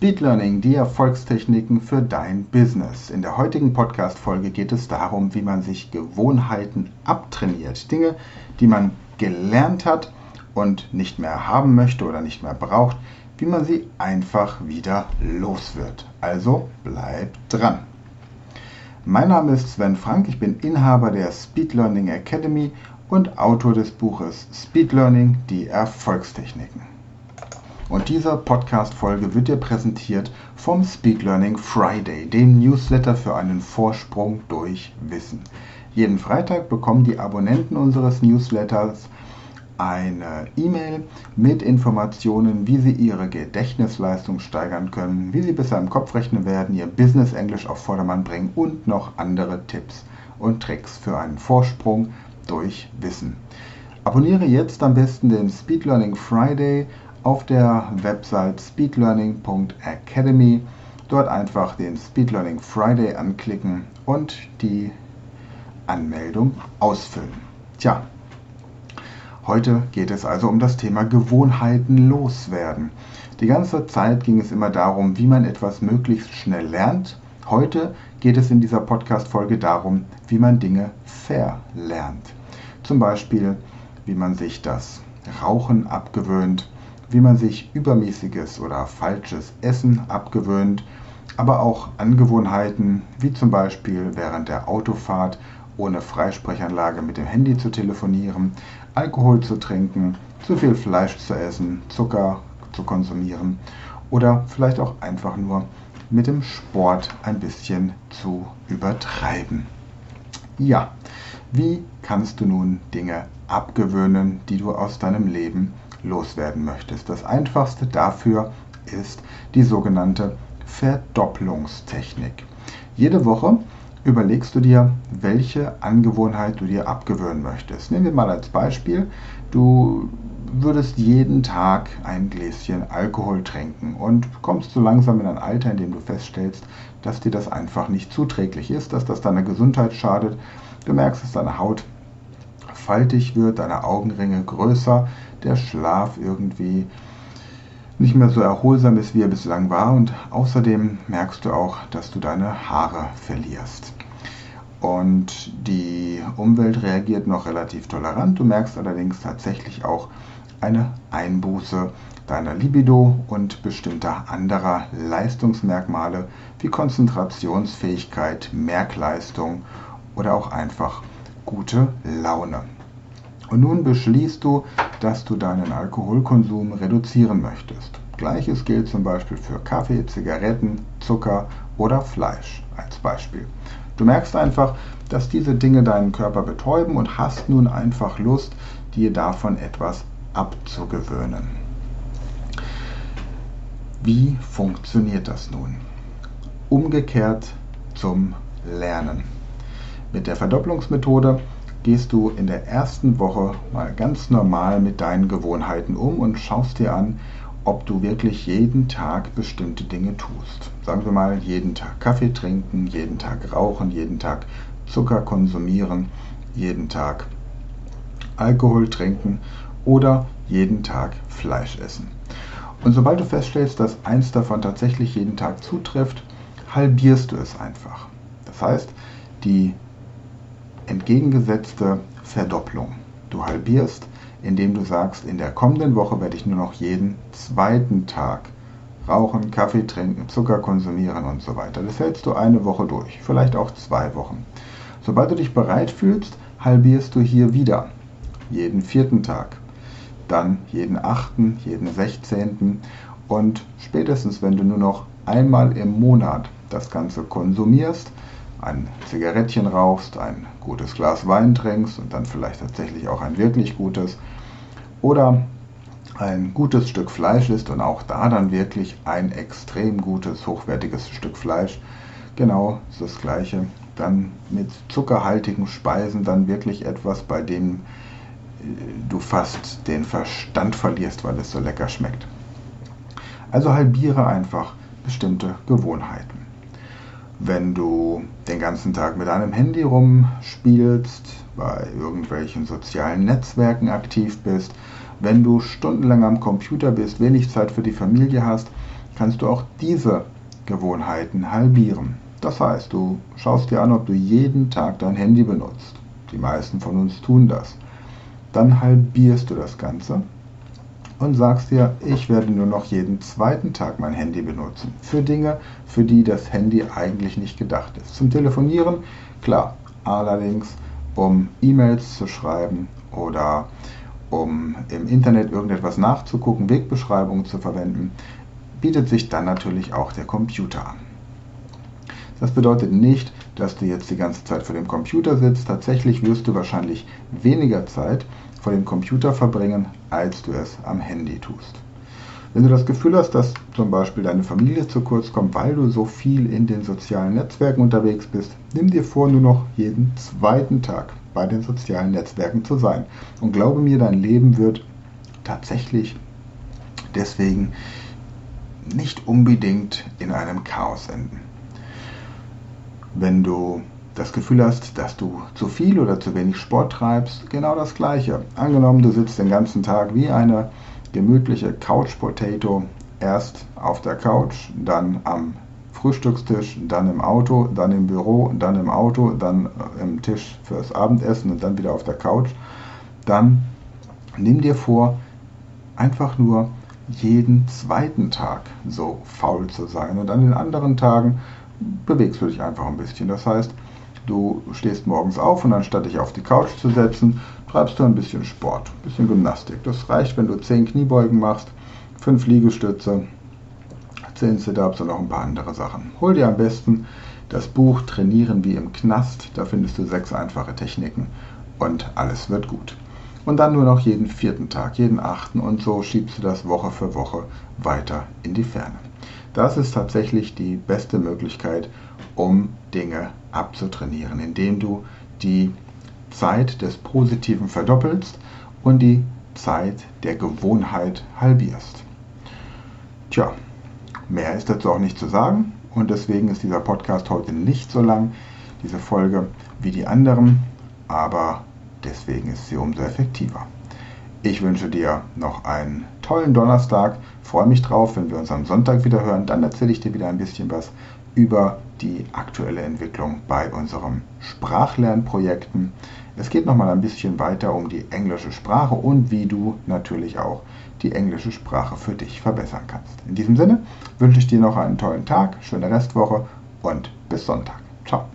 Speed Learning, die Erfolgstechniken für dein Business. In der heutigen Podcast-Folge geht es darum, wie man sich Gewohnheiten abtrainiert. Dinge, die man gelernt hat und nicht mehr haben möchte oder nicht mehr braucht, wie man sie einfach wieder los wird. Also bleib dran. Mein Name ist Sven Frank, ich bin Inhaber der Speed Learning Academy und Autor des Buches Speed Learning, die Erfolgstechniken. Und diese Podcast-Folge wird dir präsentiert vom Speed Learning Friday, dem Newsletter für einen Vorsprung durch Wissen. Jeden Freitag bekommen die Abonnenten unseres Newsletters eine E-Mail mit Informationen, wie sie ihre Gedächtnisleistung steigern können, wie sie besser im Kopf rechnen werden, ihr Business Englisch auf Vordermann bringen und noch andere Tipps und Tricks für einen Vorsprung durch Wissen. Abonniere jetzt am besten den Speed Learning Friday auf der Website speedlearning.academy. Dort einfach den Speed Learning Friday anklicken und die Anmeldung ausfüllen. Tja, heute geht es also um das Thema Gewohnheiten loswerden. Die ganze Zeit ging es immer darum, wie man etwas möglichst schnell lernt. Heute geht es in dieser Podcast-Folge darum, wie man Dinge verlernt. Zum Beispiel, wie man sich das Rauchen abgewöhnt, wie man sich übermäßiges oder falsches Essen abgewöhnt, aber auch Angewohnheiten wie zum Beispiel während der Autofahrt ohne Freisprechanlage mit dem Handy zu telefonieren, Alkohol zu trinken, zu viel Fleisch zu essen, Zucker zu konsumieren oder vielleicht auch einfach nur mit dem Sport ein bisschen zu übertreiben. Ja, wie kannst du nun Dinge abgewöhnen, die du aus deinem Leben loswerden möchtest. Das einfachste dafür ist die sogenannte Verdopplungstechnik. Jede Woche überlegst du dir, welche Angewohnheit du dir abgewöhnen möchtest. Nehmen wir mal als Beispiel, du würdest jeden Tag ein Gläschen Alkohol trinken und kommst so langsam in ein Alter, in dem du feststellst, dass dir das einfach nicht zuträglich ist, dass das deiner Gesundheit schadet. Du merkst, dass deine Haut faltig wird, deine Augenringe größer, der Schlaf irgendwie nicht mehr so erholsam ist, wie er bislang war. Und außerdem merkst du auch, dass du deine Haare verlierst. Und die Umwelt reagiert noch relativ tolerant. Du merkst allerdings tatsächlich auch eine Einbuße deiner Libido und bestimmter anderer Leistungsmerkmale wie Konzentrationsfähigkeit, Merkleistung oder auch einfach gute Laune. Und nun beschließt du, dass du deinen Alkoholkonsum reduzieren möchtest. Gleiches gilt zum Beispiel für Kaffee, Zigaretten, Zucker oder Fleisch als Beispiel. Du merkst einfach, dass diese Dinge deinen Körper betäuben und hast nun einfach Lust, dir davon etwas abzugewöhnen. Wie funktioniert das nun? Umgekehrt zum Lernen. Mit der Verdopplungsmethode gehst du in der ersten Woche mal ganz normal mit deinen Gewohnheiten um und schaust dir an, ob du wirklich jeden Tag bestimmte Dinge tust. Sagen wir mal, jeden Tag Kaffee trinken, jeden Tag rauchen, jeden Tag Zucker konsumieren, jeden Tag Alkohol trinken oder jeden Tag Fleisch essen. Und sobald du feststellst, dass eins davon tatsächlich jeden Tag zutrifft, halbierst du es einfach. Das heißt, die entgegengesetzte Verdopplung. Du halbierst, indem du sagst, in der kommenden Woche werde ich nur noch jeden zweiten Tag rauchen, Kaffee trinken, Zucker konsumieren und so weiter. Das hältst du eine Woche durch, vielleicht auch zwei Wochen. Sobald du dich bereit fühlst, halbierst du hier wieder jeden vierten Tag, dann jeden achten, jeden sechzehnten und spätestens, wenn du nur noch einmal im Monat das Ganze konsumierst, ein Zigarettchen rauchst, ein gutes Glas Wein trinkst und dann vielleicht tatsächlich auch ein wirklich gutes oder ein gutes Stück Fleisch isst und auch da dann wirklich ein extrem gutes, hochwertiges Stück Fleisch. Genau das gleiche. Dann mit zuckerhaltigen Speisen dann wirklich etwas, bei dem äh, du fast den Verstand verlierst, weil es so lecker schmeckt. Also halbiere einfach bestimmte Gewohnheiten wenn du den ganzen Tag mit deinem Handy rumspielst, bei irgendwelchen sozialen Netzwerken aktiv bist, wenn du stundenlang am Computer bist, wenig Zeit für die Familie hast, kannst du auch diese Gewohnheiten halbieren. Das heißt, du schaust dir an, ob du jeden Tag dein Handy benutzt. Die meisten von uns tun das. Dann halbierst du das Ganze und sagst dir, ich werde nur noch jeden zweiten Tag mein Handy benutzen. Für Dinge, für die das Handy eigentlich nicht gedacht ist. Zum Telefonieren, klar. Allerdings, um E-Mails zu schreiben oder um im Internet irgendetwas nachzugucken, Wegbeschreibungen zu verwenden, bietet sich dann natürlich auch der Computer an. Das bedeutet nicht, dass du jetzt die ganze Zeit vor dem Computer sitzt. Tatsächlich wirst du wahrscheinlich weniger Zeit vor dem Computer verbringen, als du es am Handy tust. Wenn du das Gefühl hast, dass zum Beispiel deine Familie zu kurz kommt, weil du so viel in den sozialen Netzwerken unterwegs bist, nimm dir vor, nur noch jeden zweiten Tag bei den sozialen Netzwerken zu sein. Und glaube mir, dein Leben wird tatsächlich deswegen nicht unbedingt in einem Chaos enden. Wenn du das Gefühl hast, dass du zu viel oder zu wenig Sport treibst, genau das gleiche. Angenommen, du sitzt den ganzen Tag wie eine gemütliche Couch Potato, erst auf der Couch, dann am Frühstückstisch, dann im Auto, dann im Büro, dann im Auto, dann äh, im Tisch fürs Abendessen und dann wieder auf der Couch, dann nimm dir vor, einfach nur jeden zweiten Tag so faul zu sein und an den anderen Tagen bewegst du dich einfach ein bisschen. Das heißt, du stehst morgens auf und anstatt dich auf die Couch zu setzen, treibst du ein bisschen Sport, ein bisschen Gymnastik. Das reicht, wenn du 10 Kniebeugen machst, 5 Liegestütze, 10 Sit-Ups und noch ein paar andere Sachen. Hol dir am besten das Buch Trainieren wie im Knast. Da findest du sechs einfache Techniken und alles wird gut. Und dann nur noch jeden vierten Tag, jeden achten und so schiebst du das Woche für Woche weiter in die Ferne. Das ist tatsächlich die beste Möglichkeit, um Dinge abzutrainieren, indem du die Zeit des Positiven verdoppelst und die Zeit der Gewohnheit halbierst. Tja, mehr ist dazu auch nicht zu sagen und deswegen ist dieser Podcast heute nicht so lang, diese Folge, wie die anderen, aber deswegen ist sie umso effektiver. Ich wünsche dir noch einen tollen Donnerstag. Freue mich drauf, wenn wir uns am Sonntag wieder hören. Dann erzähle ich dir wieder ein bisschen was über die aktuelle Entwicklung bei unseren Sprachlernprojekten. Es geht nochmal ein bisschen weiter um die englische Sprache und wie du natürlich auch die englische Sprache für dich verbessern kannst. In diesem Sinne wünsche ich dir noch einen tollen Tag, schöne Restwoche und bis Sonntag. Ciao.